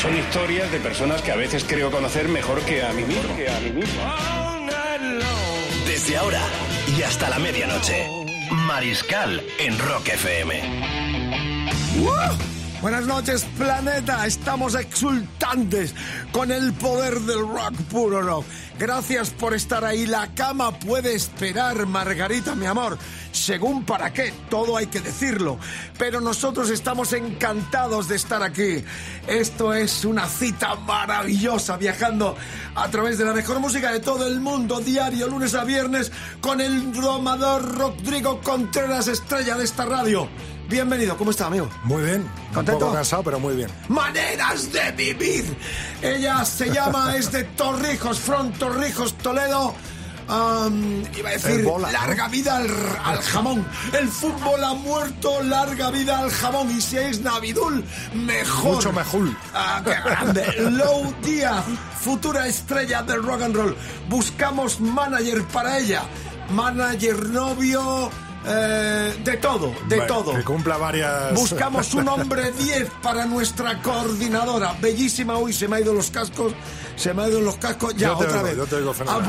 Son historias de personas que a veces creo conocer mejor que a mí mismo. Que a mí mismo. Desde ahora y hasta la medianoche. Mariscal en Rock FM. Buenas noches, planeta. Estamos exultantes con el poder del rock, puro rock. Gracias por estar ahí. La cama puede esperar, Margarita, mi amor. Según para qué, todo hay que decirlo. Pero nosotros estamos encantados de estar aquí. Esto es una cita maravillosa, viajando a través de la mejor música de todo el mundo, diario, lunes a viernes, con el domador Rodrigo Contreras, estrella de esta radio. Bienvenido, ¿cómo está, amigo? Muy bien. ¿Contento? Un poco cansado, pero muy bien. Maneras de vivir. Ella se llama, es de Torrijos, Front Torrijos, Toledo. Iba a decir, bola, larga ¿no? vida al, al jamón. El fútbol ha muerto, larga vida al jamón. Y si es Navidul, mejor. Mucho mejor. Ah, qué grande. Lou Díaz, futura estrella del rock and roll. Buscamos manager para ella. Manager, novio, eh, de todo, de Bueno, todo. Que cumpla varias. Buscamos un hombre 10 para nuestra coordinadora. Bellísima. Uy, se me ha ido los cascos. Se me ha ido los cascos. Ya, Yo te otra oigo, vez. yo te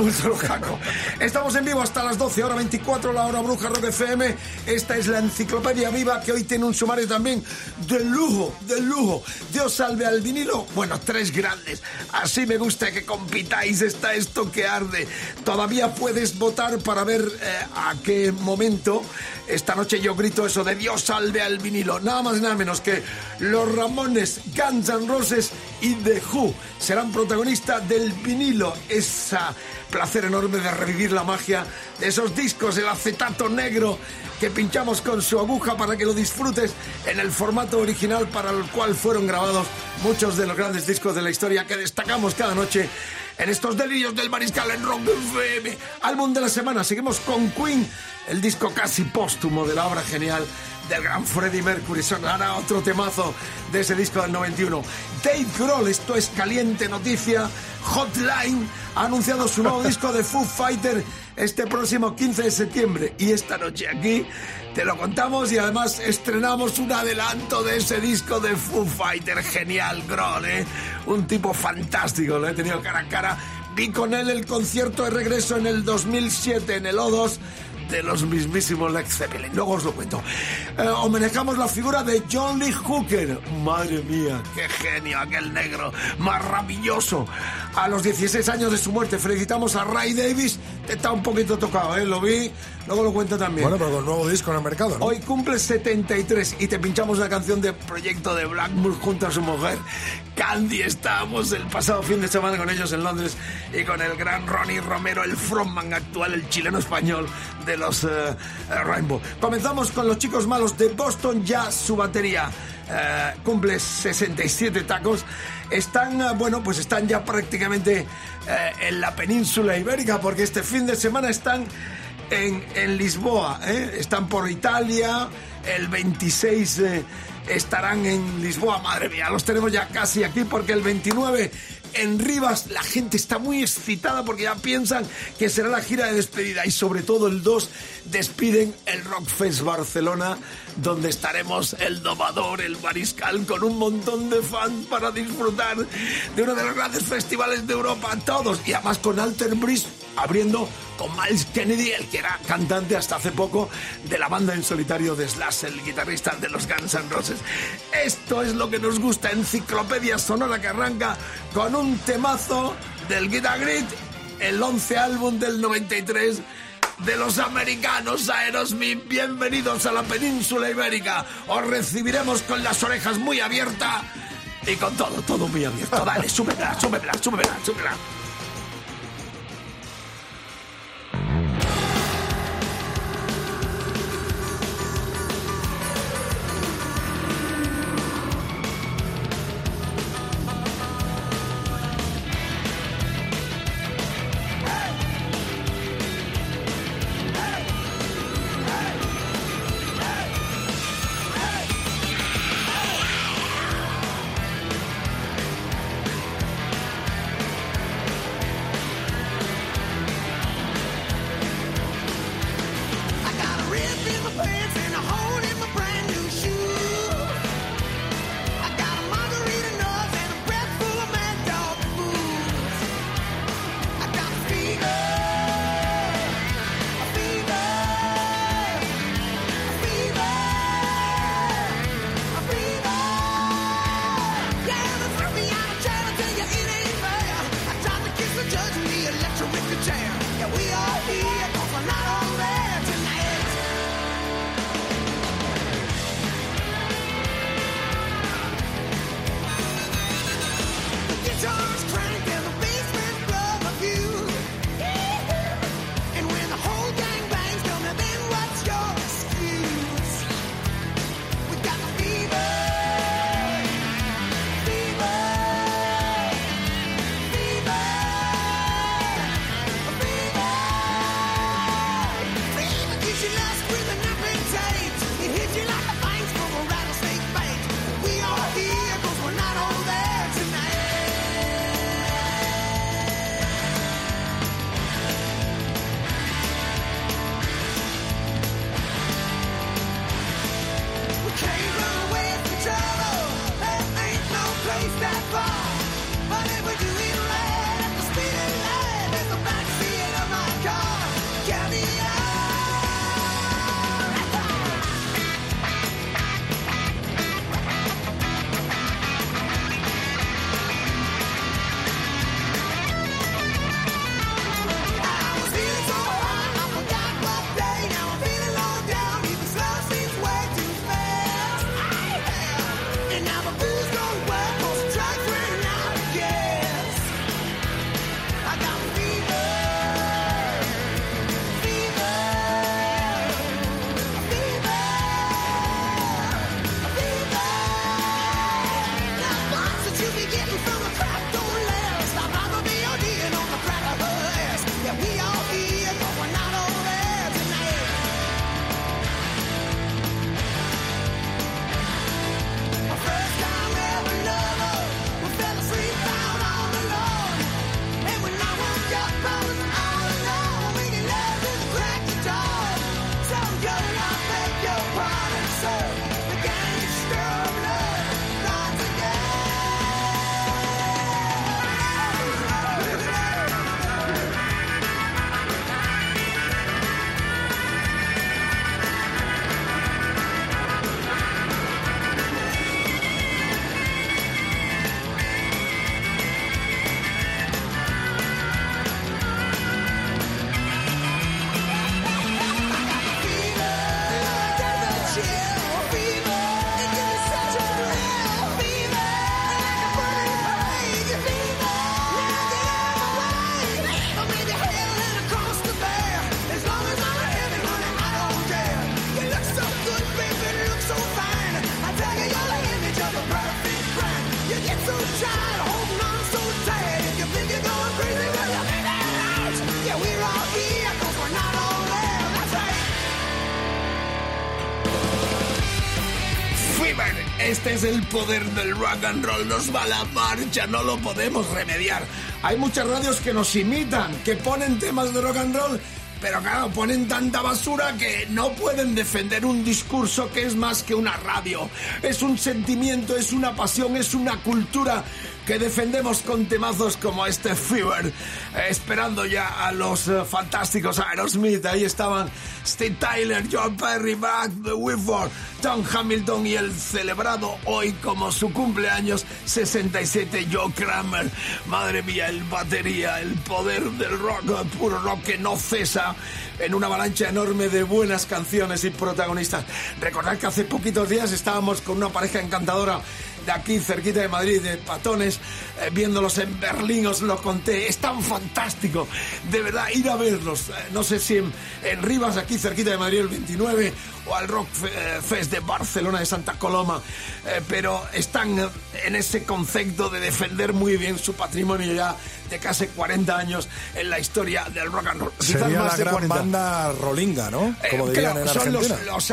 vuelto los cascos. Estamos en vivo hasta las 12, hora 24, la hora bruja Rock FM. Esta es la enciclopedia viva que hoy tiene un sumario también de lujo, de lujo. Dios salve al vinilo. Bueno, tres grandes. Así me gusta que compitáis. Está esto que arde. Todavía puedes votar para ver eh, a qué momento. Esta noche yo grito eso de Dios salve al vinilo. Nada más y nada menos que los Ramones, Guns N' Roses y The Who serán protagonistas del vinilo. Esa placer enorme de revivir la magia de esos discos, el acetato negro que pinchamos con su aguja para que lo disfrutes en el formato original para el cual fueron grabados muchos de los grandes discos de la historia que destacamos cada noche en estos delirios del mariscal en Rock FM. Álbum de la semana, seguimos con Queen, el disco casi póstumo de la obra genial del gran Freddie Mercury. Sonará otro temazo de ese disco del 91. Dave Grohl, esto es caliente noticia. Hotline ha anunciado su nuevo disco de Foo Fighter este próximo 15 de septiembre. Y esta noche aquí te lo contamos y además estrenamos un adelanto de ese disco de Foo Fighter. Genial, Grohl, ¿eh? Un tipo fantástico, lo he tenido cara a cara. Vi con él el concierto de regreso en el 2007 en el O2 de los mismísimos Led Zeppelin. Luego os lo cuento. Eh, homenajamos la figura de John Lee Hooker. Madre mía, qué genio aquel negro, maravilloso. A los 16 años de su muerte felicitamos a Ray Davis. Te está un poquito tocado, ¿eh? Lo vi, luego lo cuento también. Bueno, pero con nuevo disco en el mercado, ¿no? Hoy cumple 73 y te pinchamos la canción de Proyecto de Blackmoor junto a su mujer Candy. Estábamos el pasado fin de semana con ellos en Londres y con el gran Ronnie Romero, el frontman actual, el chileno español de los eh, Rainbow. Comenzamos con los chicos malos de Boston ya su batería. Eh, cumple 67 tacos. Están, eh, bueno, pues están ya prácticamente eh, en la península ibérica porque este fin de semana están en, en Lisboa. ¿eh? Están por Italia. El 26 eh, estarán en Lisboa. Madre mía, los tenemos ya casi aquí porque el 29 en Rivas la gente está muy excitada porque ya piensan que será la gira de despedida y sobre todo el 2 despiden el Rockfest Barcelona donde estaremos el domador, el mariscal con un montón de fans para disfrutar de uno de los grandes festivales de Europa, todos y además con Alter Bridge abriendo con Miles Kennedy, el que era cantante hasta hace poco de la banda en solitario de Slash, el guitarrista de los Guns N' Roses. Esto es lo que nos gusta, enciclopedia sonora que arranca con un temazo del Guitar Grit, el 11 álbum del 93 de los americanos Aerosmith. Bienvenidos a la península ibérica. Os recibiremos con las orejas muy abiertas y con todo, todo muy abierto. Dale, súbela, súbela, súbela, súbela. Poder del rock and roll, nos va la marcha, no lo podemos remediar. Hay muchas radios que nos imitan, que ponen temas de rock and roll, pero claro, ponen tanta basura que no pueden defender un discurso que es más que una radio. Es un sentimiento, es una pasión, es una cultura que defendemos con temazos como este Fever, esperando ya a los eh, fantásticos Aerosmith. Ahí estaban Steve Tyler, John Perry, Back, The Whitford, Tom Hamilton y el celebrado hoy como su cumpleaños 67 Joe Kramer. Madre mía, el batería, el poder del rock, el puro rock que no cesa en una avalancha enorme de buenas canciones y protagonistas. Recordad que hace poquitos días estábamos con una pareja encantadora de aquí, cerquita de Madrid, de patones, eh, viéndolos en Berlín, os lo conté. Es tan fantástico, de verdad, ir a verlos. Eh, no sé si en, en, Rivas, aquí cerquita de Madrid, el 29, o al Rock eh, Fest de Barcelona, de Santa Coloma, pero están en ese concepto de defender muy bien su patrimonio ya de casi 40 años en la historia del rock and roll. Sería la gran banda rolinga, ¿no? Como eh, claro, son los, los,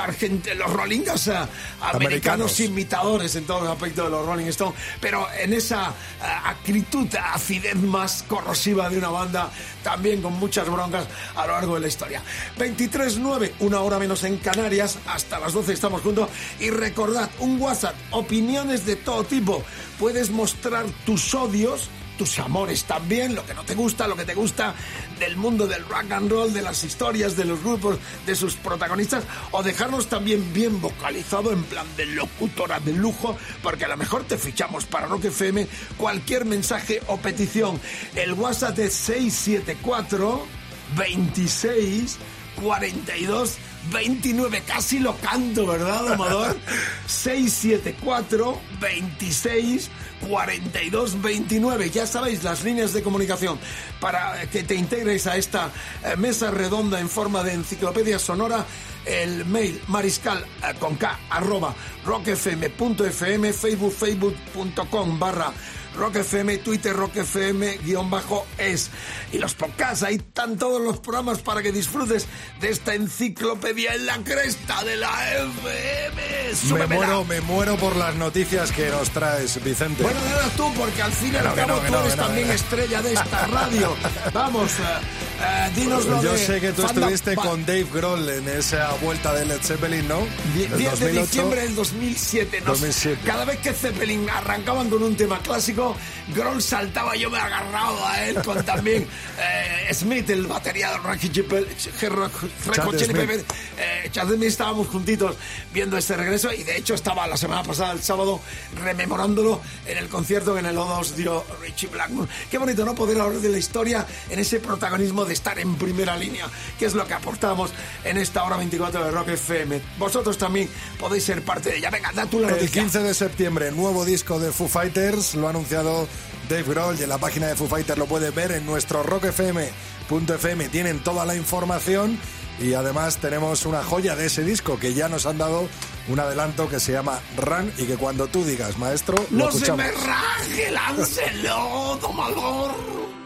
los rolingas uh, americanos, imitadores en todos los aspectos de los Rolling Stones, pero en esa uh, acritud, acidez más corrosiva de una banda, también con muchas broncas a lo largo de la historia. 23.9, una hora menos en Canarias, hasta las 12 estamos juntos. Y recordad, un WhatsApp, opiniones de todo tipo. Puedes mostrar tus odios tus amores también, lo que no te gusta, lo que te gusta del mundo del rock and roll, de las historias, de los grupos, de sus protagonistas, o dejarnos también bien vocalizado en plan de locutora de lujo, porque a lo mejor te fichamos para Rock FM, cualquier mensaje o petición. El WhatsApp es 674 26 42 29, casi lo canto, ¿verdad, Amador? 674 26 42 29. Ya sabéis las líneas de comunicación para que te integres a esta eh, mesa redonda en forma de enciclopedia sonora. El mail mariscal eh, con K arroba rockfm.fm, facebook facebook.com barra Rock FM, Twitter Rock FM, guion bajo es. Y los podcasts, ahí están todos los programas para que disfrutes de esta enciclopedia en la cresta de la FM. Me muero, me muero por las noticias que nos traes, Vicente. Bueno, nada tú, porque al fin y al cabo tú eres también estrella de esta radio. Vamos, uh, uh, dinos lo Yo sé que tú estuviste con Dave Grohl en esa vuelta de Led Zeppelin, ¿no? 10 de diciembre del 2007. 2007. Cada vez que Zeppelin arrancaban con un tema clásico, Grohl saltaba, yo me agarraba a él con también eh, Smith, el batería de Rocky eh, Chad Smith estábamos juntitos viendo este regreso y de hecho estaba la semana pasada, el sábado, rememorándolo en el concierto que en el O2 dio Richie Blackmore. Qué bonito, ¿no? Poder hablar de la historia en ese protagonismo de estar en primera línea, que es lo que aportamos en esta hora 24 de Rock FM. Vosotros también podéis ser parte de ella. Venga, da tú la noticia. El 15 de septiembre, nuevo disco de Foo Fighters, lo anunciado Dave Grohl y en la página de Foo Fighters lo puedes ver en nuestro rockfm.fm. Tienen toda la información y además tenemos una joya de ese disco que ya nos han dado un adelanto que se llama Run y que cuando tú digas, maestro, lo ¡No se me raje, láncelo, domador!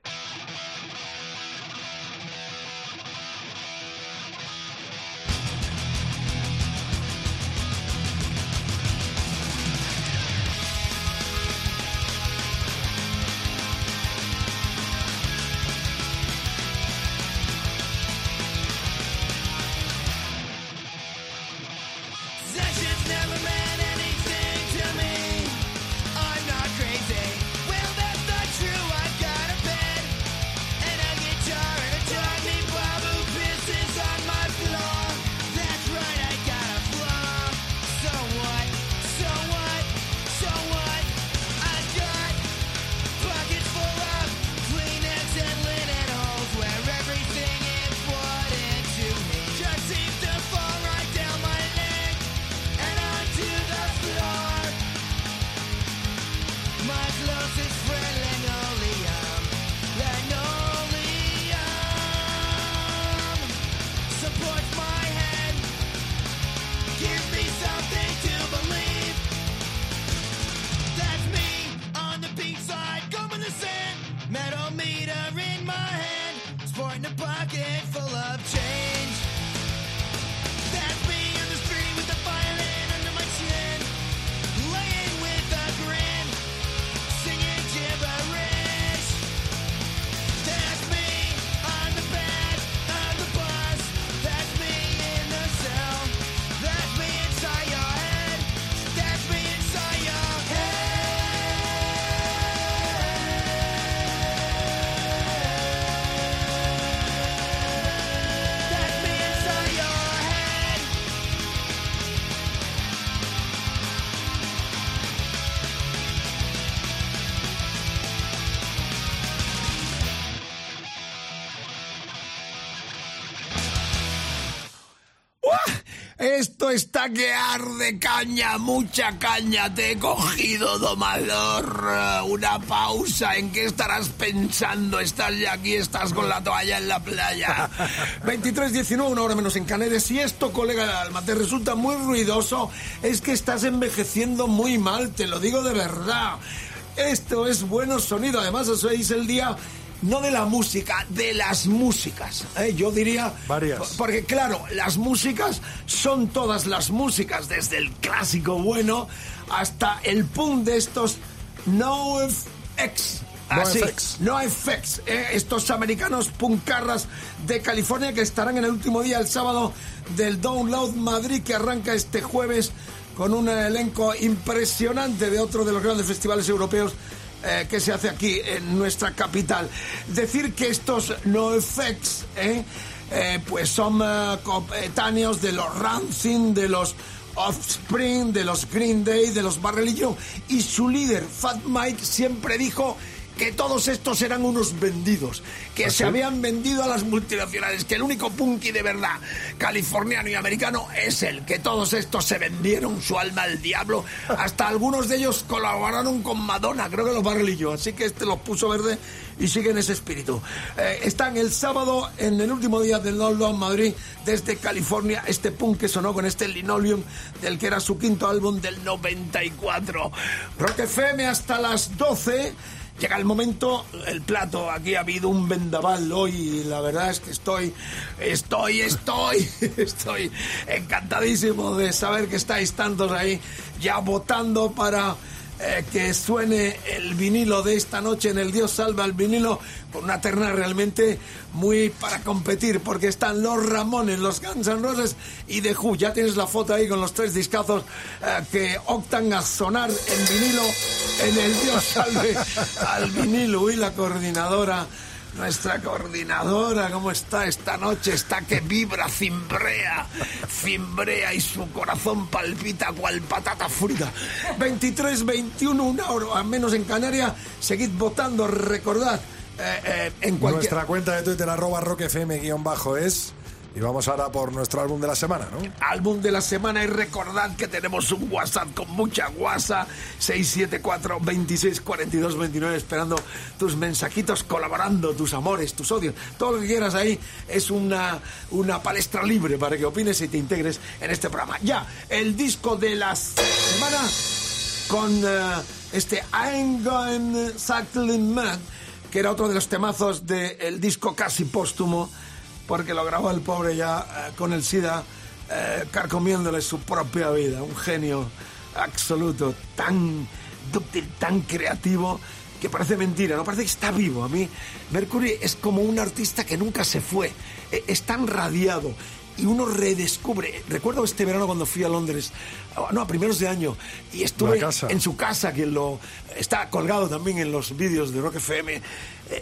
Está que arde caña, mucha caña. Te he cogido, domador. Una pausa. ¿En qué estarás pensando? Estás ya aquí, estás con la toalla en la playa. 23.19, una hora menos en Canarias. Si esto, colega del alma, te resulta muy ruidoso, es que estás envejeciendo muy mal. Te lo digo de verdad. Esto es bueno sonido. Además, eso es el día no de la música, de las músicas. ¿eh? Yo diría... Varias. Porque claro, las músicas son todas las músicas, desde el clásico bueno hasta el punk de estos No X. No Así, FX. No ¿eh? estos americanos puncarras de California que estarán en el último día, el sábado, del Download Madrid, que arranca este jueves con un elenco impresionante de otro de los grandes festivales europeos eh, que se hace aquí en nuestra capital. Decir que estos no effects, eh, eh, pues son eh, coetáneos de los Rancid, de los Offspring, de los Green Day, de los Barrelillo, y su líder, Fat Mike, siempre dijo que todos estos eran unos vendidos, que se habían vendido a las multinacionales, que el único punky de verdad californiano y americano es el que todos estos se vendieron su alma al diablo, hasta algunos de ellos colaboraron con Madonna, creo que los Barrelillo, así que este los puso verde y siguen ese espíritu. Eh, están el sábado en el último día del Download Madrid desde California, este punk que sonó con este linoleum del que era su quinto álbum del 94. Rock FM hasta las 12. Llega el momento, el plato, aquí ha habido un vendaval hoy y la verdad es que estoy, estoy, estoy, estoy encantadísimo de saber que estáis tantos ahí ya votando para eh, que suene el vinilo de esta noche en el Dios Salva al vinilo con una terna realmente muy para competir porque están los Ramones, los Guns N' Roses y The Who. Ya tienes la foto ahí con los tres discazos eh, que optan a sonar en vinilo en el Dios Salve al vinilo y la coordinadora. Nuestra coordinadora, ¿cómo está esta noche? Está que vibra, cimbrea, cimbrea y su corazón palpita cual patata frita. 23, 21, una hora menos en Canarias. Seguid votando, recordad. eh, eh, en. Nuestra cuenta de Twitter, arroba rockfm-es. Y vamos ahora por nuestro álbum de la semana, ¿no? álbum de la semana y recordad que tenemos un WhatsApp con mucha guasa 674 26 42 29 esperando tus mensajitos colaborando tus amores tus odios todo lo que quieras ahí es una una palestra libre para que opines y te integres en este programa ya el disco de la semana con eh, este I'm Going Mad, que era otro de los temazos del disco casi póstumo, porque lo grabó el pobre ya eh, con el SIDA, eh, carcomiéndole su propia vida. Un genio absoluto, tan dúctil, tan creativo que parece mentira, no parece que está vivo. A mí, Mercury es como un artista que nunca se fue, E- es tan radiado y uno redescubre. Recuerdo este verano cuando fui a Londres, ah, no, a primeros de año, y estuve en su casa, que lo está colgado también en los vídeos de Rock FM, eh,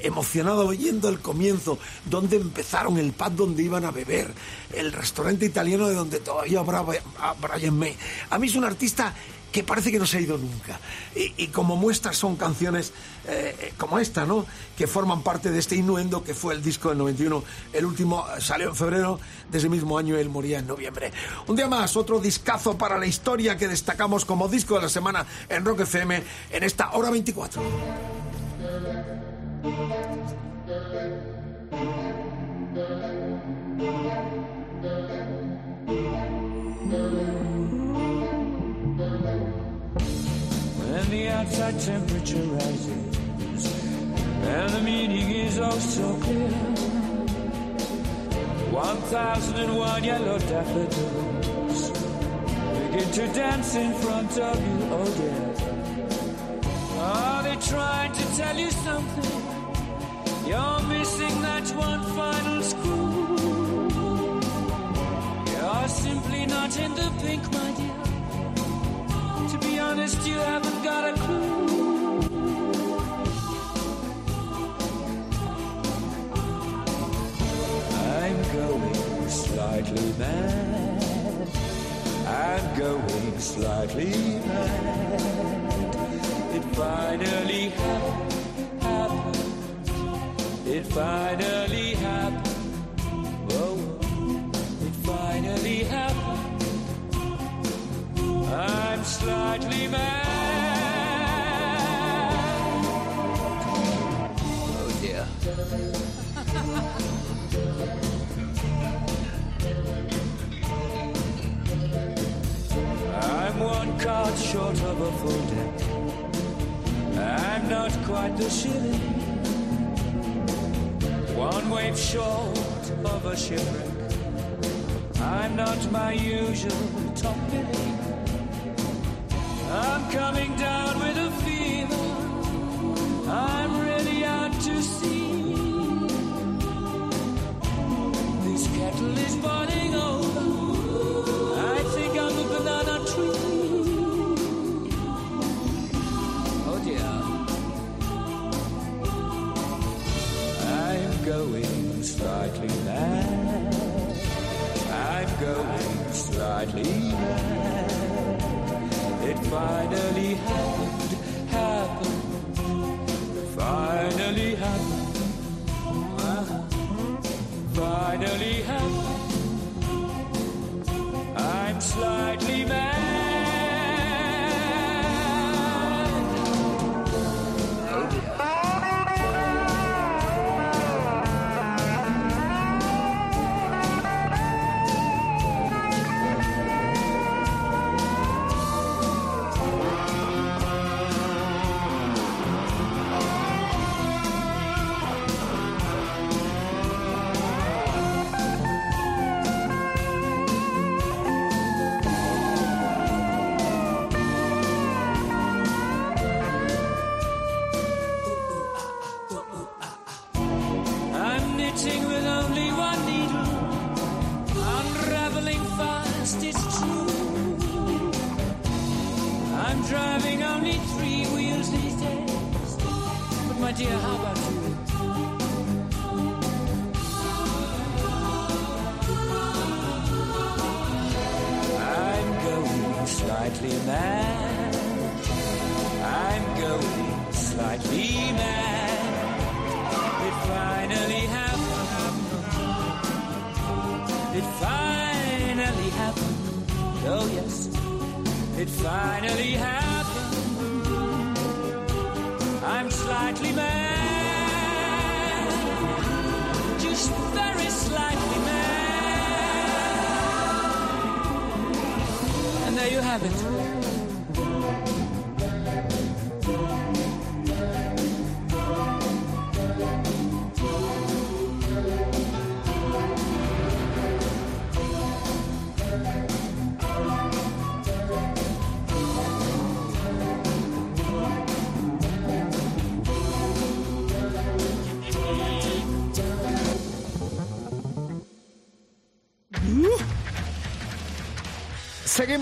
emocionado oyendo el comienzo, donde empezaron, el pub donde iban a beber, el restaurante italiano de donde todavía habrá Brian May. A mí es un artista que parece que no se ha ido nunca. Y, y como muestras son canciones eh, eh, como esta, ¿no? Que forman parte de este innuendo que fue el disco del 91. El último eh, salió en febrero de ese mismo año, él moría en noviembre. Un día más, otro discazo para la historia que destacamos como disco de la semana en Rock FM en esta hora 24. Outside temperature rises and the meaning is oh so clear. One thousand and one yellow daffodils begin to dance in front of you, oh dear. Are they trying to tell you something? You're missing that one final screw. You're simply not in the pink, my dear. Be honest, you haven't got a clue. I'm going slightly mad. I'm going slightly mad. It finally happened. happened. It finally happened. Whoa, it finally happened. I'm slightly mad. Oh dear. I'm one card short of a full deck. I'm not quite the shilling. One wave short of a shipwreck. I'm not my usual top billing. I'm coming down with a fever. I'm ready out to sea. This kettle is boiling over. I think I'm a banana tree. Oh dear. I'm going slightly mad. I'm going slightly mad. Finally happened, happened, finally happened, uh-huh. finally happened. I'm slightly finally happened. I'm slightly mad, just very slightly mad. And there you have it.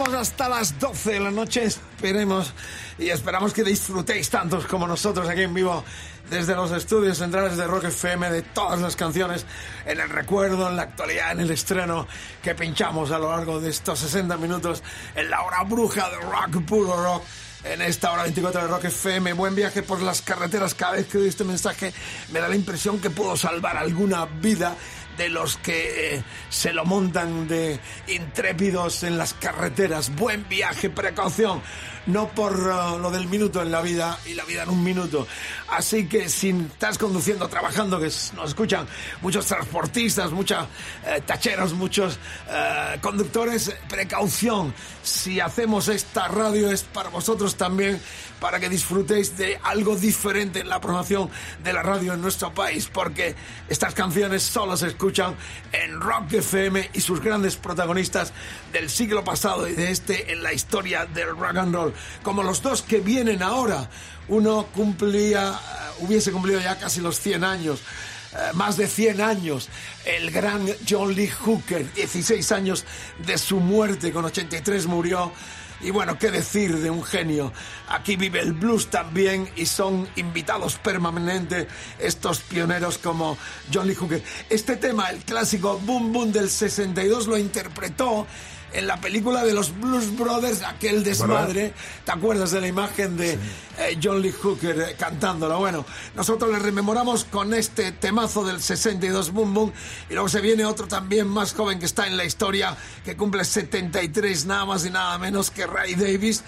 Hasta las 12 de la noche. Esperemos y esperamos que disfrutéis tantos como nosotros aquí en vivo desde los estudios centrales de Rock FM de todas las canciones en el recuerdo, en la actualidad, en el estreno que pinchamos a lo largo de estos 60 minutos en la hora bruja de rock, puro rock. En esta hora 24 de Rock FM, buen viaje por las carreteras. Cada vez que doy este mensaje me da la impresión que puedo salvar alguna vida de los que eh, se lo montan de intrépidos en las carreteras. Buen viaje, precaución. No por uh, lo del minuto en la vida y la vida en un minuto. Así que si estás conduciendo, trabajando, que nos escuchan muchos transportistas, muchos eh, tacheros, muchos eh, conductores, precaución. Si hacemos esta radio es para vosotros también, para que disfrutéis de algo diferente en la programación de la radio en nuestro país, porque estas canciones solo se escuchan en Rock FM y sus grandes protagonistas del siglo pasado y de este en la historia del rock and roll, como los dos que vienen ahora. Uno cumplía, eh, hubiese cumplido ya casi los 100 años. eh, más de 100 años, el gran John Lee Hooker, 16 años de su muerte, con 83 murió, y bueno, qué decir de un genio. Aquí vive el blues también y son invitados permanentes estos pioneros como John Lee Hooker. Este tema, el clásico Boom Boom del 62, lo interpretó en la película de los Blues Brothers, aquel desmadre. ¿Te acuerdas de la imagen de eh, John Lee Hooker eh, cantándolo? Bueno, nosotros le rememoramos con este temazo del 62 Boom Boom y luego se viene otro también más joven que está en la historia, que cumple 73 nada más y nada menos que Ray Davis.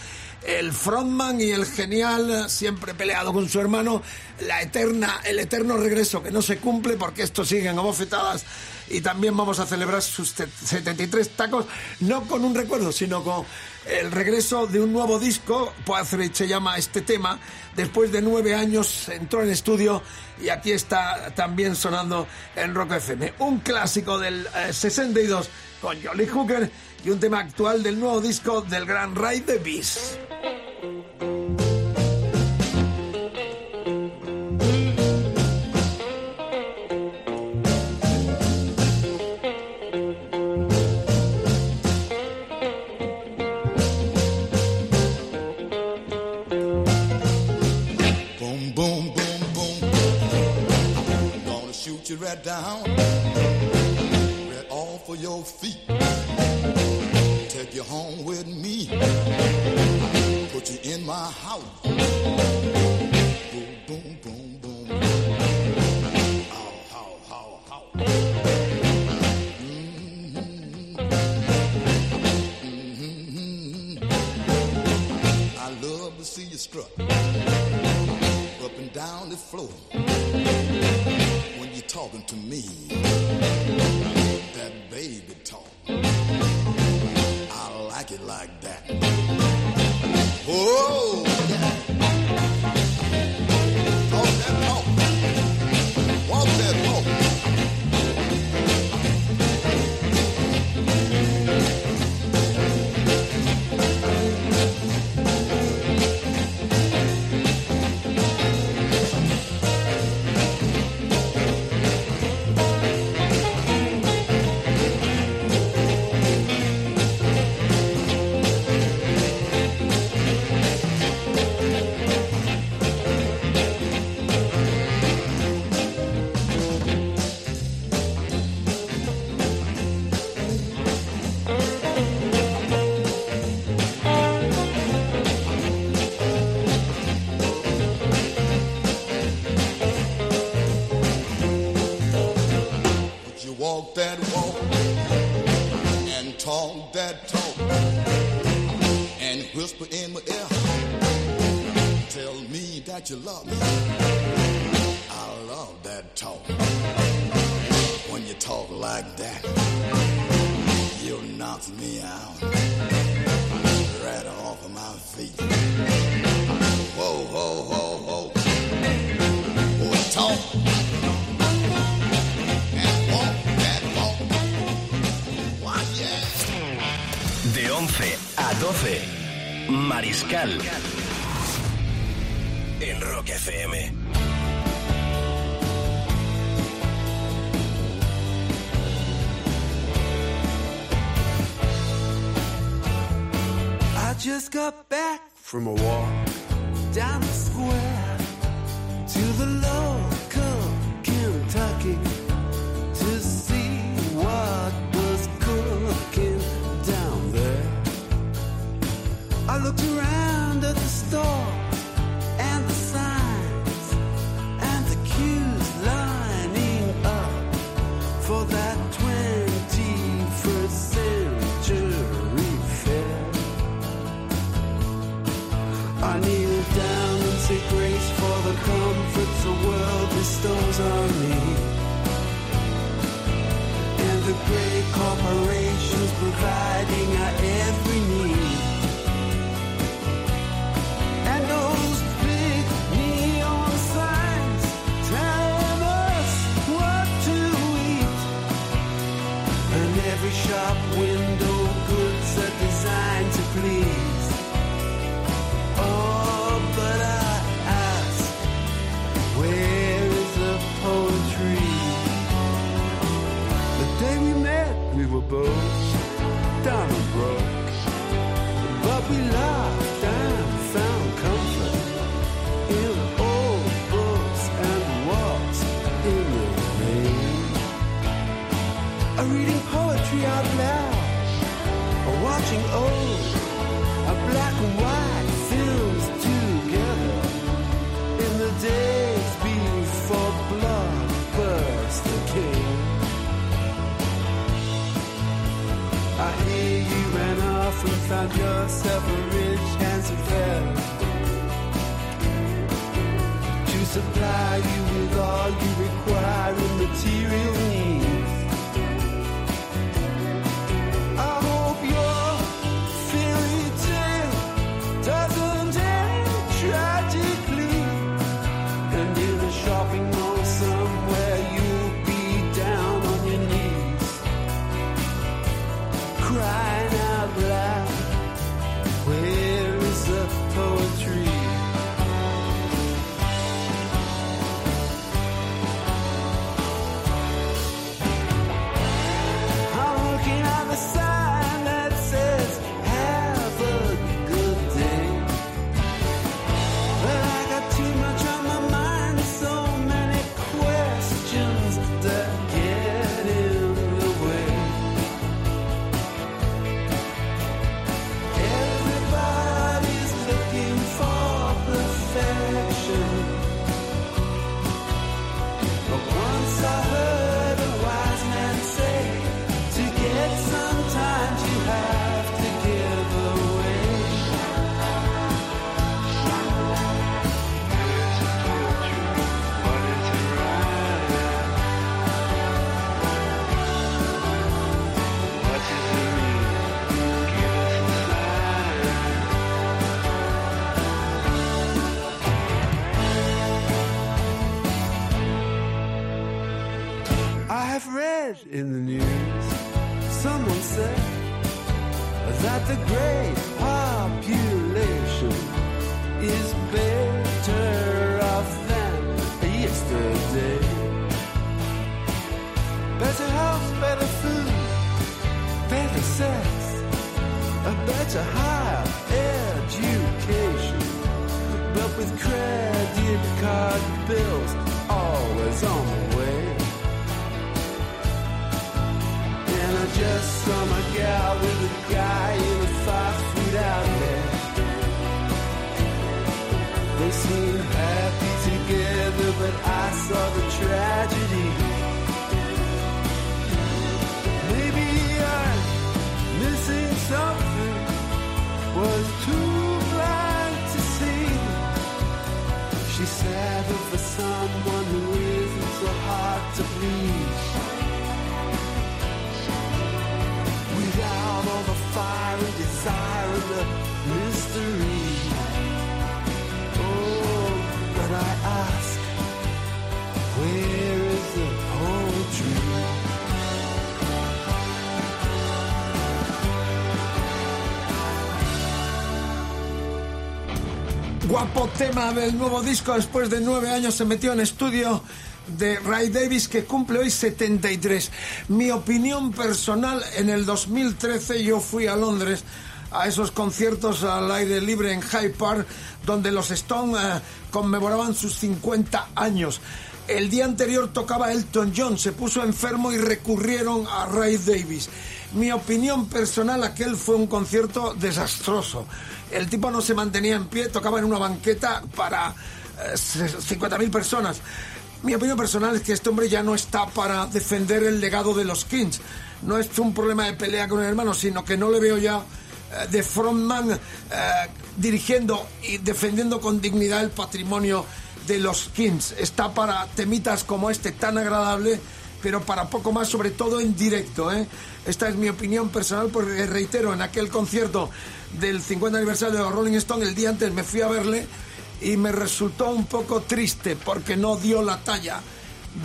El frontman y el genial, siempre peleado con su hermano, la eterna, el eterno regreso que no se cumple porque esto siguen a bofetadas y también vamos a celebrar sus te- 73 tacos, no con un recuerdo, sino con el regreso de un nuevo disco, Poetry se llama este tema, después de nueve años entró en estudio y aquí está también sonando en Rock FM. Un clásico del eh, 62 con Jolly Hooker y un tema actual del nuevo disco del gran Ray Davis. You right down. Right off of your feet. Take you home with me. Put you in my house. Boom, boom, boom, boom. How, how, how, how. Mhm. Mhm. I love to see you strut up and down the floor talking to me. That baby talk. That you love me. I love that talk. When you talk like that, you knock me out right off of my feet. Whoa, whoa, whoa, whoa. Talk. De 11 a 12, Mariscal. FM. just got back from a walk down the square to the local Kentucky to see what was cooking down there. I looked around at the stores providing our every need. And those big neon signs telling us what to eat. And every shop window goods are designed to please. Oh, but I ask, where is the poetry? The day we met, we were both found yourself a rich, handsome fella to supply you with all you require in material needs. Just my gal with a guy in a fast food outlet. They seemed happy together, but I saw the tragedy. Maybe I'm missing something. Was too blind to see. She settled for someone Guapo tema del nuevo disco. Después de nueve años se metió en estudio de Ray Davis que cumple hoy 73. Mi opinión personal, en el 2013 yo fui a Londres a esos conciertos al aire libre en Hyde Park, donde los Stones eh, conmemoraban sus 50 años. El día anterior tocaba Elton John, se puso enfermo y recurrieron a Ray Davis. Mi opinión personal, aquel fue un concierto desastroso. El tipo no se mantenía en pie, tocaba en una banqueta para eh, 50.000 personas. Mi opinión personal es que este hombre ya no está para defender el legado de los Kings. No es un problema de pelea con el hermano, sino que no le veo ya eh, de frontman eh, dirigiendo y defendiendo con dignidad el patrimonio de los Kings. Está para temitas como este tan agradable, pero para poco más, sobre todo en directo. ¿eh? Esta es mi opinión personal, porque reitero, en aquel concierto del 50 aniversario de Rolling Stone, el día antes me fui a verle y me resultó un poco triste porque no dio la talla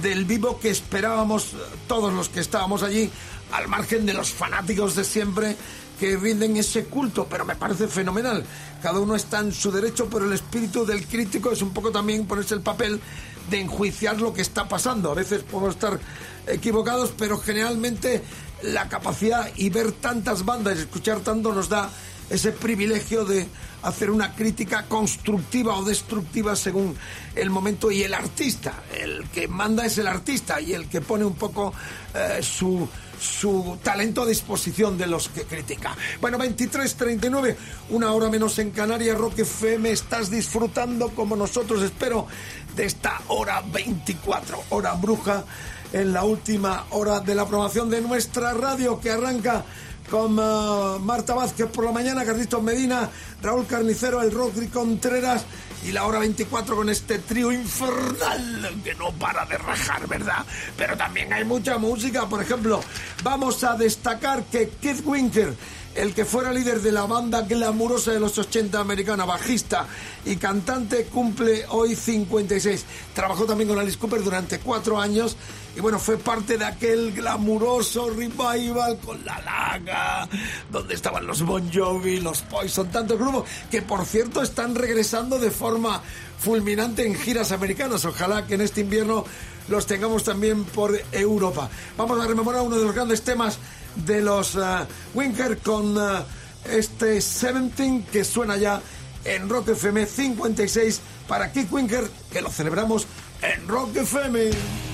del vivo que esperábamos todos los que estábamos allí, al margen de los fanáticos de siempre que rinden ese culto, pero me parece fenomenal. Cada uno está en su derecho, pero el espíritu del crítico es un poco también ponerse el papel de enjuiciar lo que está pasando. A veces podemos estar equivocados, pero generalmente la capacidad y ver tantas bandas y escuchar tanto nos da ese privilegio de hacer una crítica constructiva o destructiva según el momento y el artista. El que manda es el artista y el que pone un poco eh, su, su talento a disposición de los que critica. Bueno, 23.39, una hora menos en Canarias, Rock FM, estás disfrutando como nosotros, espero, de esta hora 24, hora bruja, en la última hora de la programación de nuestra radio que arranca con uh, Marta Vázquez por la mañana, Carlitos Medina, Raúl Carnicero, el Rodri Contreras y la hora 24 con este trío infernal que no para de rajar, ¿verdad? Pero también hay mucha música, por ejemplo, vamos a destacar que Keith Winker el que fuera líder de la banda glamurosa de los 80 americana, bajista y cantante, cumple hoy 56. Trabajó también con Alice Cooper durante cuatro años y bueno, fue parte de aquel glamuroso revival con La Laga, donde estaban los Bon Jovi, los Poison, tantos grupos que por cierto están regresando de forma fulminante en giras americanas. Ojalá que en este invierno los tengamos también por Europa. Vamos a rememorar uno de los grandes temas de los uh, Winker con uh, este 17 que suena ya en Rock FM 56 para Kick Winker, que lo celebramos en Rock FM.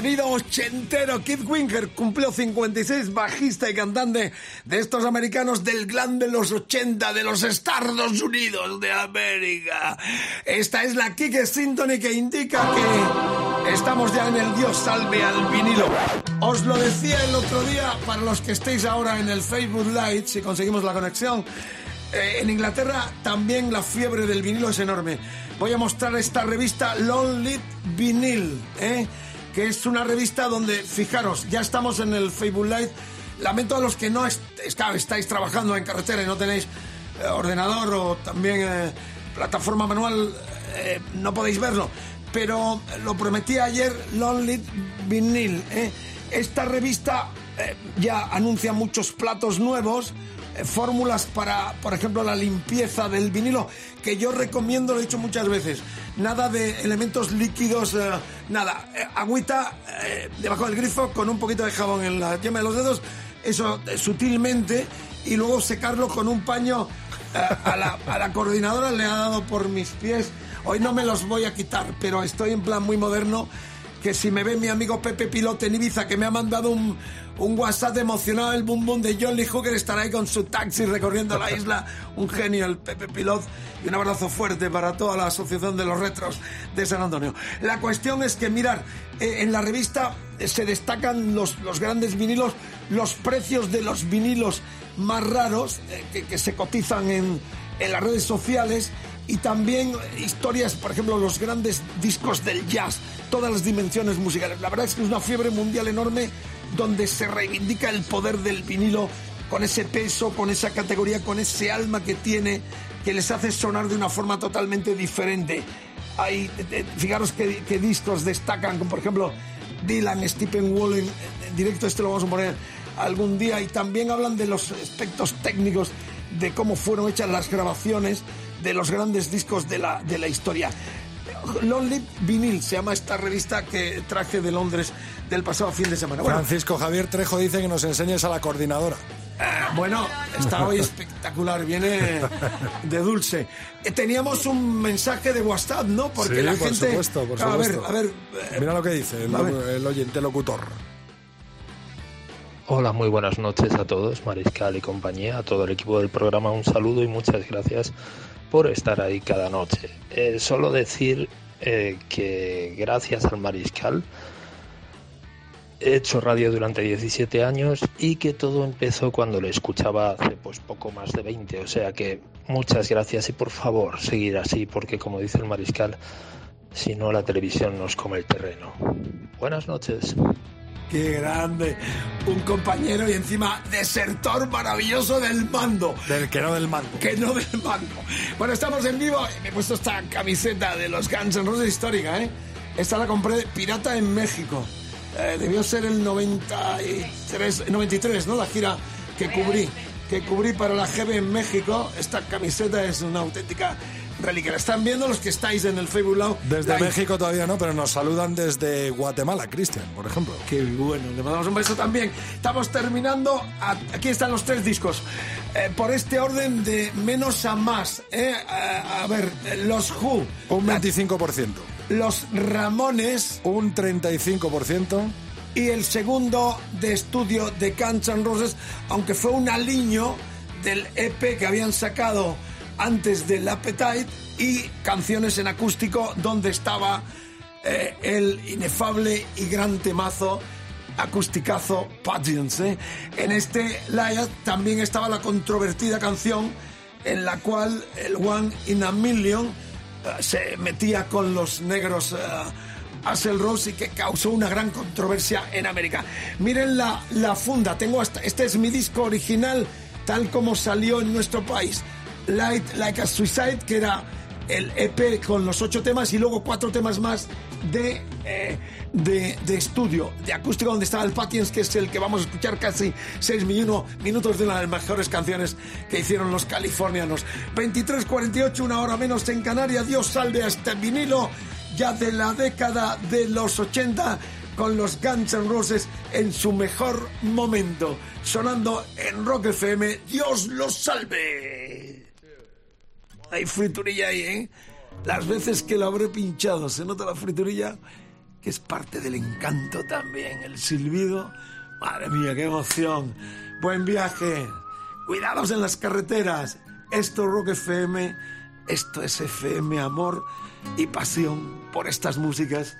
Sonido ochentero. Keith Winger cumplió 56, bajista y cantante de estos americanos del clan de los 80, de los Estados Unidos de América. Esta es la Kike Symphony que indica que estamos ya en el Dios salve al vinilo. Os lo decía el otro día, para los que estéis ahora en el Facebook Live, si conseguimos la conexión. Eh, en Inglaterra también la fiebre del vinilo es enorme. Voy a mostrar esta revista Lonely Vinyl, ¿eh? Que es una revista donde, fijaros, ya estamos en el Facebook Live. Lamento a los que no estáis trabajando en carretera y no tenéis eh, ordenador o también eh, plataforma manual, eh, no podéis verlo. Pero lo prometí ayer, Lonely Vinyl. Esta revista ya anuncia muchos platos nuevos fórmulas para, por ejemplo, la limpieza del vinilo, que yo recomiendo, lo he dicho muchas veces, nada de elementos líquidos, eh, nada, eh, agüita eh, debajo del grifo con un poquito de jabón en la yema de los dedos, eso eh, sutilmente, y luego secarlo con un paño a, la, a la coordinadora le ha dado por mis pies. Hoy no me los voy a quitar, pero estoy en plan muy moderno que si me ve mi amigo Pepe Pilote en Ibiza, que me ha mandado un, un WhatsApp emocionado, el boom boom de Lee Hooker estará ahí con su taxi recorriendo la isla. Un genio, el Pepe Pilot. Y un abrazo fuerte para toda la Asociación de los Retros de San Antonio. La cuestión es que, mirar, eh, en la revista eh, se destacan los, los grandes vinilos, los precios de los vinilos más raros eh, que, que se cotizan en, en las redes sociales y también historias, por ejemplo, los grandes discos del jazz, todas las dimensiones musicales. La verdad es que es una fiebre mundial enorme donde se reivindica el poder del vinilo con ese peso, con esa categoría, con ese alma que tiene, que les hace sonar de una forma totalmente diferente. Hay, eh, eh, fijaros qué, discos destacan, como por ejemplo Dylan, Stephen Wallen, en directo este lo vamos a poner algún día, y también hablan de los aspectos técnicos de cómo fueron hechas las grabaciones de los grandes discos de la, de la historia. Lonely Vinyl se llama esta revista que traje de Londres del pasado fin de semana. Bueno, Francisco Javier Trejo dice que nos enseñes a la coordinadora. Ah, Bueno, está hoy espectacular, viene de dulce. Eh, Teníamos un mensaje de WhatsApp, ¿no? Porque Sí, la por gente. supuesto, por a ver, a ver. eh, Mira lo que dice el, el oyente locutor. Hola, muy buenas noches a todos, Mariscal y compañía, a todo el equipo del programa, un saludo y muchas gracias por estar ahí cada noche. Eh, solo decir eh, que gracias al Mariscal he hecho radio durante 17 años y que todo empezó cuando le escuchaba hace pues poco más de 20, o sea que muchas gracias y por favor seguir así porque como dice el Mariscal, si no la televisión nos come el terreno. Buenas noches. Qué grande. Un compañero y encima desertor maravilloso del mando. Del que no del mando. Que no del mando. Bueno, estamos en vivo. Me he puesto esta camiseta de los Guns N' Roses histórica, ¿eh? Esta la compré pirata en México. Eh, debió ser el 93, 93, ¿no? La gira que cubrí. Que cubrí para la GB en México. Esta camiseta es una auténtica La están viendo los que estáis en el Facebook Live. Desde Live. México todavía no, pero nos saludan desde Guatemala, Cristian, por ejemplo. Qué bueno, le mandamos un beso también. Estamos terminando, a- aquí están los tres discos, Eh, por este orden de menos a más. ¿eh? A, a ver, los Who, Un 25%. los Ramones Un 35%. y el segundo de estudio de Guns N' Roses, aunque fue un aliño del EP que habían sacado antes del Appetite y canciones en acústico donde estaba eh, el inefable y gran temazo acusticazo Patience. ¿eh? En este live también estaba la controvertida canción en la cual el One in a Million eh, se metía con los negros eh, Axel Rose y que causó una gran controversia en América. Miren la, la funda, tengo hasta, este es mi disco original tal como salió en nuestro país. Light Like a Suicide, que era el EP con los ocho temas y luego cuatro temas más de, eh, de, de estudio, de acústico, donde estaba el Patience, que es el que vamos a escuchar casi seis minu- minutos de una de las mejores canciones que hicieron los californianos. 23.48, una hora menos en Canarias. Dios salve a este vinilo ya de la década de los 80 con los Guns N' Roses en su mejor momento, sonando en Rock FM. Dios los salve. Hay friturilla ahí, ¿eh? Las veces que lo habré pinchado, se nota la friturilla que es parte del encanto también, el silbido. Madre mía, qué emoción. Buen viaje. Cuidados en las carreteras. Esto es Rock FM, esto es FM Amor y pasión por estas músicas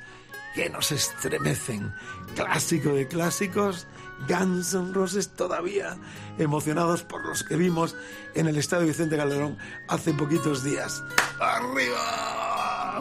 que nos estremecen. Clásico de clásicos, Guns N' Roses todavía emocionados por los que vimos en el Estadio Vicente Calderón hace poquitos días. ¡Arriba!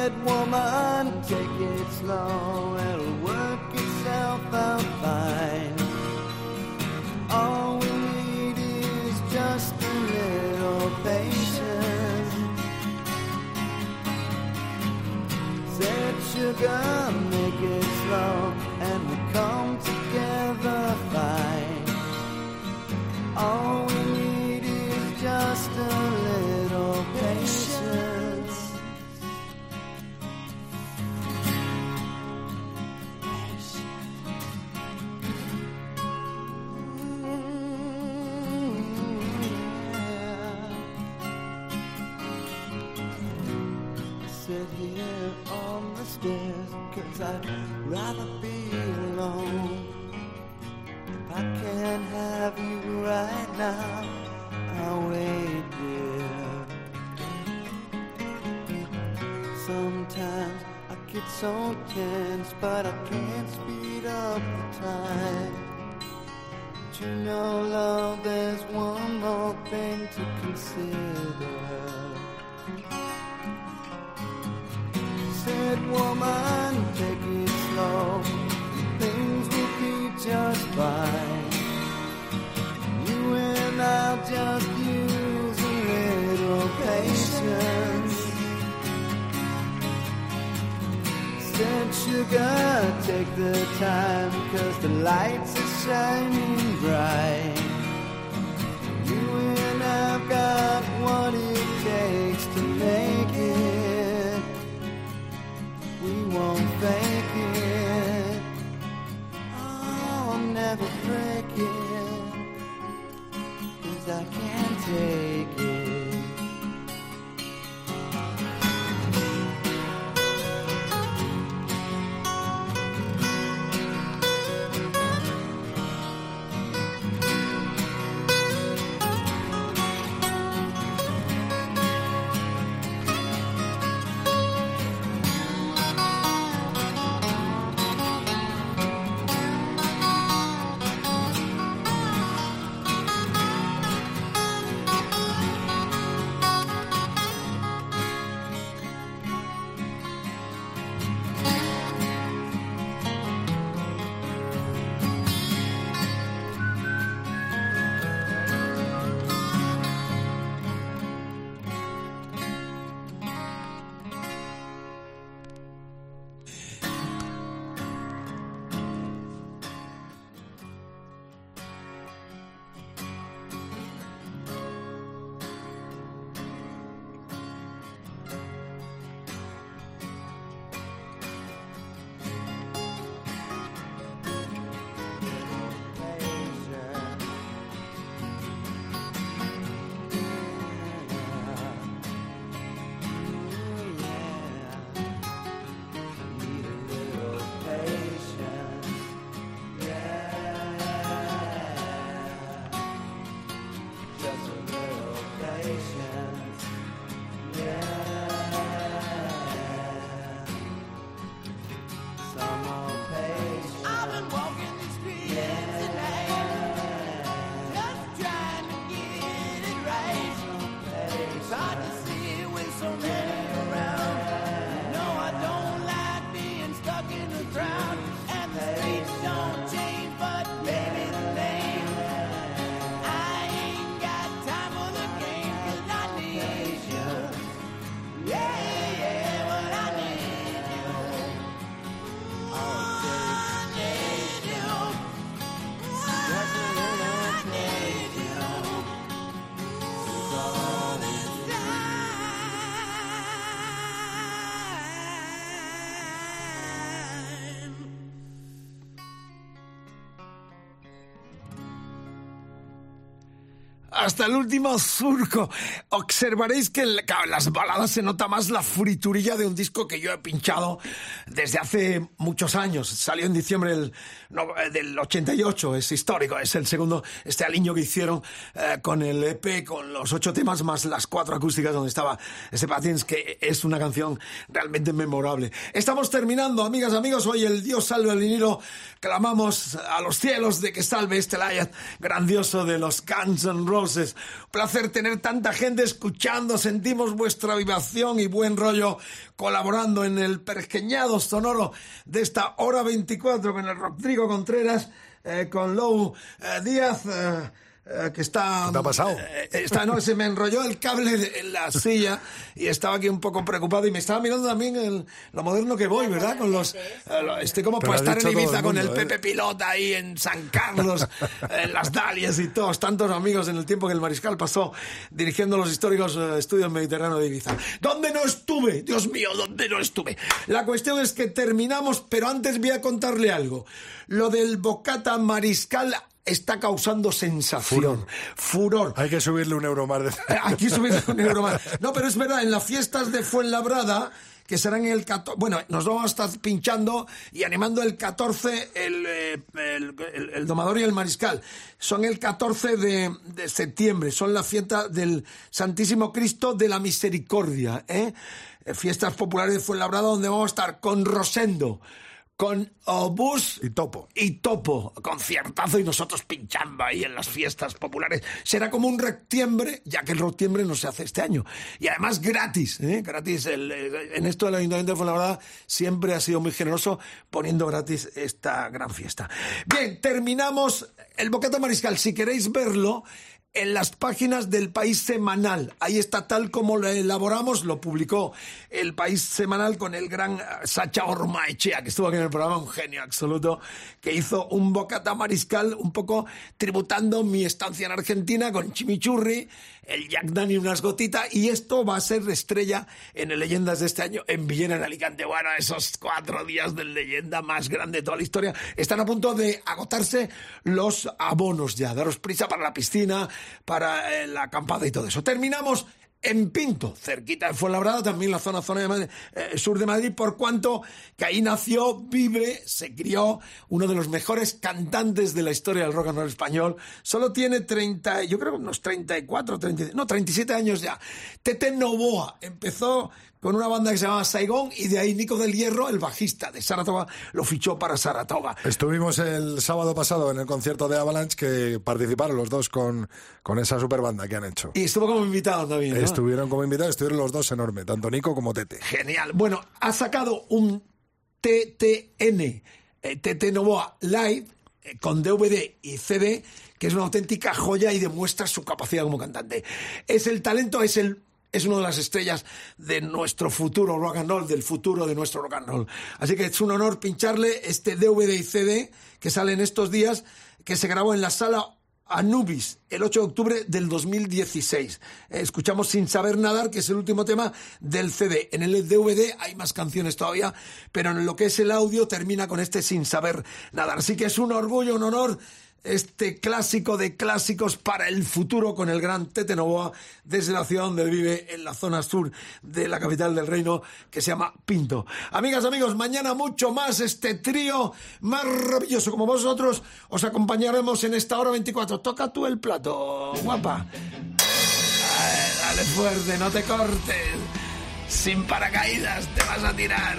Said woman, take it slow, it'll work itself out fine. All we need is just a little patience. Said sugar, I'd rather be alone. If I can't have you right now, I'll wait, dear. Sometimes I get so tense, but I can't speed up the time. But you know, love, there's one more thing to consider. Said woman, fine. You and I'll just use a little patience. Said sugar, take the time, cause the lights are shining bright. You and I've got what it takes to make it. We won't fake never it. Cause I can't take hasta el último surco. Observaréis que en las baladas se nota más la friturilla de un disco que yo he pinchado desde hace muchos años. Salió en diciembre del, no, eh, del 88, es histórico, es el segundo, este aliño que hicieron eh, con el EP, con los ocho temas más las cuatro acústicas donde estaba ese Patins, que es una canción realmente memorable. Estamos terminando, amigas, amigos, hoy el Dios salve al vinilo, clamamos a los cielos de que salve este Lion grandioso de los Guns N' Roses. Placer tener tanta gente escuchando, sentimos vuestra vibración y buen rollo colaborando en el pergeñado sonoro de esta hora 24 con el Rodrigo Contreras, eh, con Lou eh, Díaz. eh, eh, que está... ¿Qué te ha pasado? eh, está, no, se me enrolló el cable de- en la silla y estaba aquí un poco preocupado y me estaba mirando también el- lo moderno que voy, ¿verdad? Con los... eh, lo- estoy como para estar en Ibiza el con el ¿eh? Pepe Pilota ahí en San Carlos, en las Dalias y todos, tantos amigos en el tiempo que el Mariscal pasó dirigiendo los históricos eh, estudios mediterráneos de Ibiza. ¿Dónde no estuve? Dios mío, ¿dónde no estuve? La cuestión es que terminamos, pero antes voy a contarle algo. Lo del bocata Mariscal está causando sensación, furor. Hay que subirle un euro más de... Eh, Aquí subir un euro más. No, pero es verdad, en las fiestas de Fuenlabrada, que serán el 14, bueno, nos vamos a estar pinchando y animando el 14, el, eh, el, el- el domador y el mariscal. Son el 14 de, de septiembre, son la fiesta del Santísimo Cristo de la Misericordia. Eh, Fiestas populares de Fuenlabrada, donde vamos a estar con Rosendo, con Obús Y topo. y Topo, conciertazo y nosotros pinchando ahí en las fiestas populares. Será como un rectiembre, ya que el rectiembre no se hace este año. Y además gratis, ¿eh? gratis. El, eh, en esto del Ayuntamiento de Fuenlabrada siempre ha sido muy generoso poniendo gratis esta gran fiesta. Bien, terminamos el Bocata Mariscal. Si queréis verlo, en las páginas del País Semanal. Ahí está tal como lo elaboramos, lo publicó el País Semanal con el gran eh, Sacha Ormaechea, que estuvo aquí en el programa, un genio absoluto, que hizo un bocata mariscal un poco tributando mi estancia en Argentina con chimichurri, el Jack Dani unas gotitas, y esto va a ser estrella en el Leyendas de este año en Villena, en Alicante. Bueno, esos cuatro días de leyenda más grande de toda la historia están a punto de agotarse los abonos ya. Daros prisa para la piscina, para eh, la acampada y todo eso. Terminamos en Pinto, cerquita de Fuenlabrada, también la zona, zona de eh, sur de Madrid, por cuanto que ahí nació, vive, se crió uno de los mejores cantantes de la historia del rock and roll español. Solo tiene 30, yo creo unos 34, 30, no, 37 años ya. Tete Novoa empezó con una banda que se llamaba Saigón y de ahí Nico del Hierro, el bajista de Saratoga, lo fichó para Saratoga. Estuvimos el sábado pasado en el concierto de Avalanche que participaron los dos con, con esa super banda que han hecho. Y estuvo como invitado también. ¿no? Estuvieron como invitados, estuvieron los dos enormes, tanto Nico como Tete. Genial. Bueno, ha sacado un TTN, eh, TT Novoa Live, eh, con DVD y CD, que es una auténtica joya y demuestra su capacidad como cantante. Es el talento, es el es una de las estrellas de nuestro futuro rock and roll, del futuro de nuestro rock and roll. Así que es un honor pincharle este DVD y CD que sale en estos días, que se grabó en la sala Anubis, el 8 de octubre del 2016. Eh, Escuchamos Sin Saber Nadar, que es el último tema del CD. En el DVD hay más canciones todavía, pero en lo que es el audio termina con este Sin Saber Nadar. Así que es un orgullo, un honor este clásico de clásicos para el futuro con el gran Tete Novoa desde la ciudad donde vive en la zona sur de la capital del reino que se llama Pinto. Amigas, amigos, mañana mucho más este trío maravilloso como vosotros os acompañaremos en esta hora 24. Toca tú el plato, guapa. Dale fuerte, no te cortes. Sin paracaídas te vas a tirar.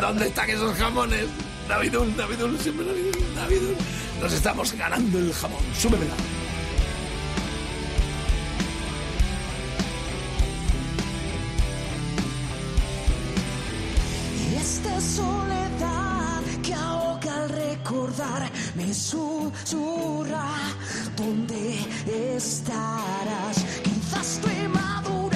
¿Dónde están esos jamones? Navidul, Navidul, siempre Navidul, Navidul. Nos estamos ganando el jamón. Súbemela. Y esta soledad que ahoga al recordar me susurra dónde estarás. Quizás estoy madura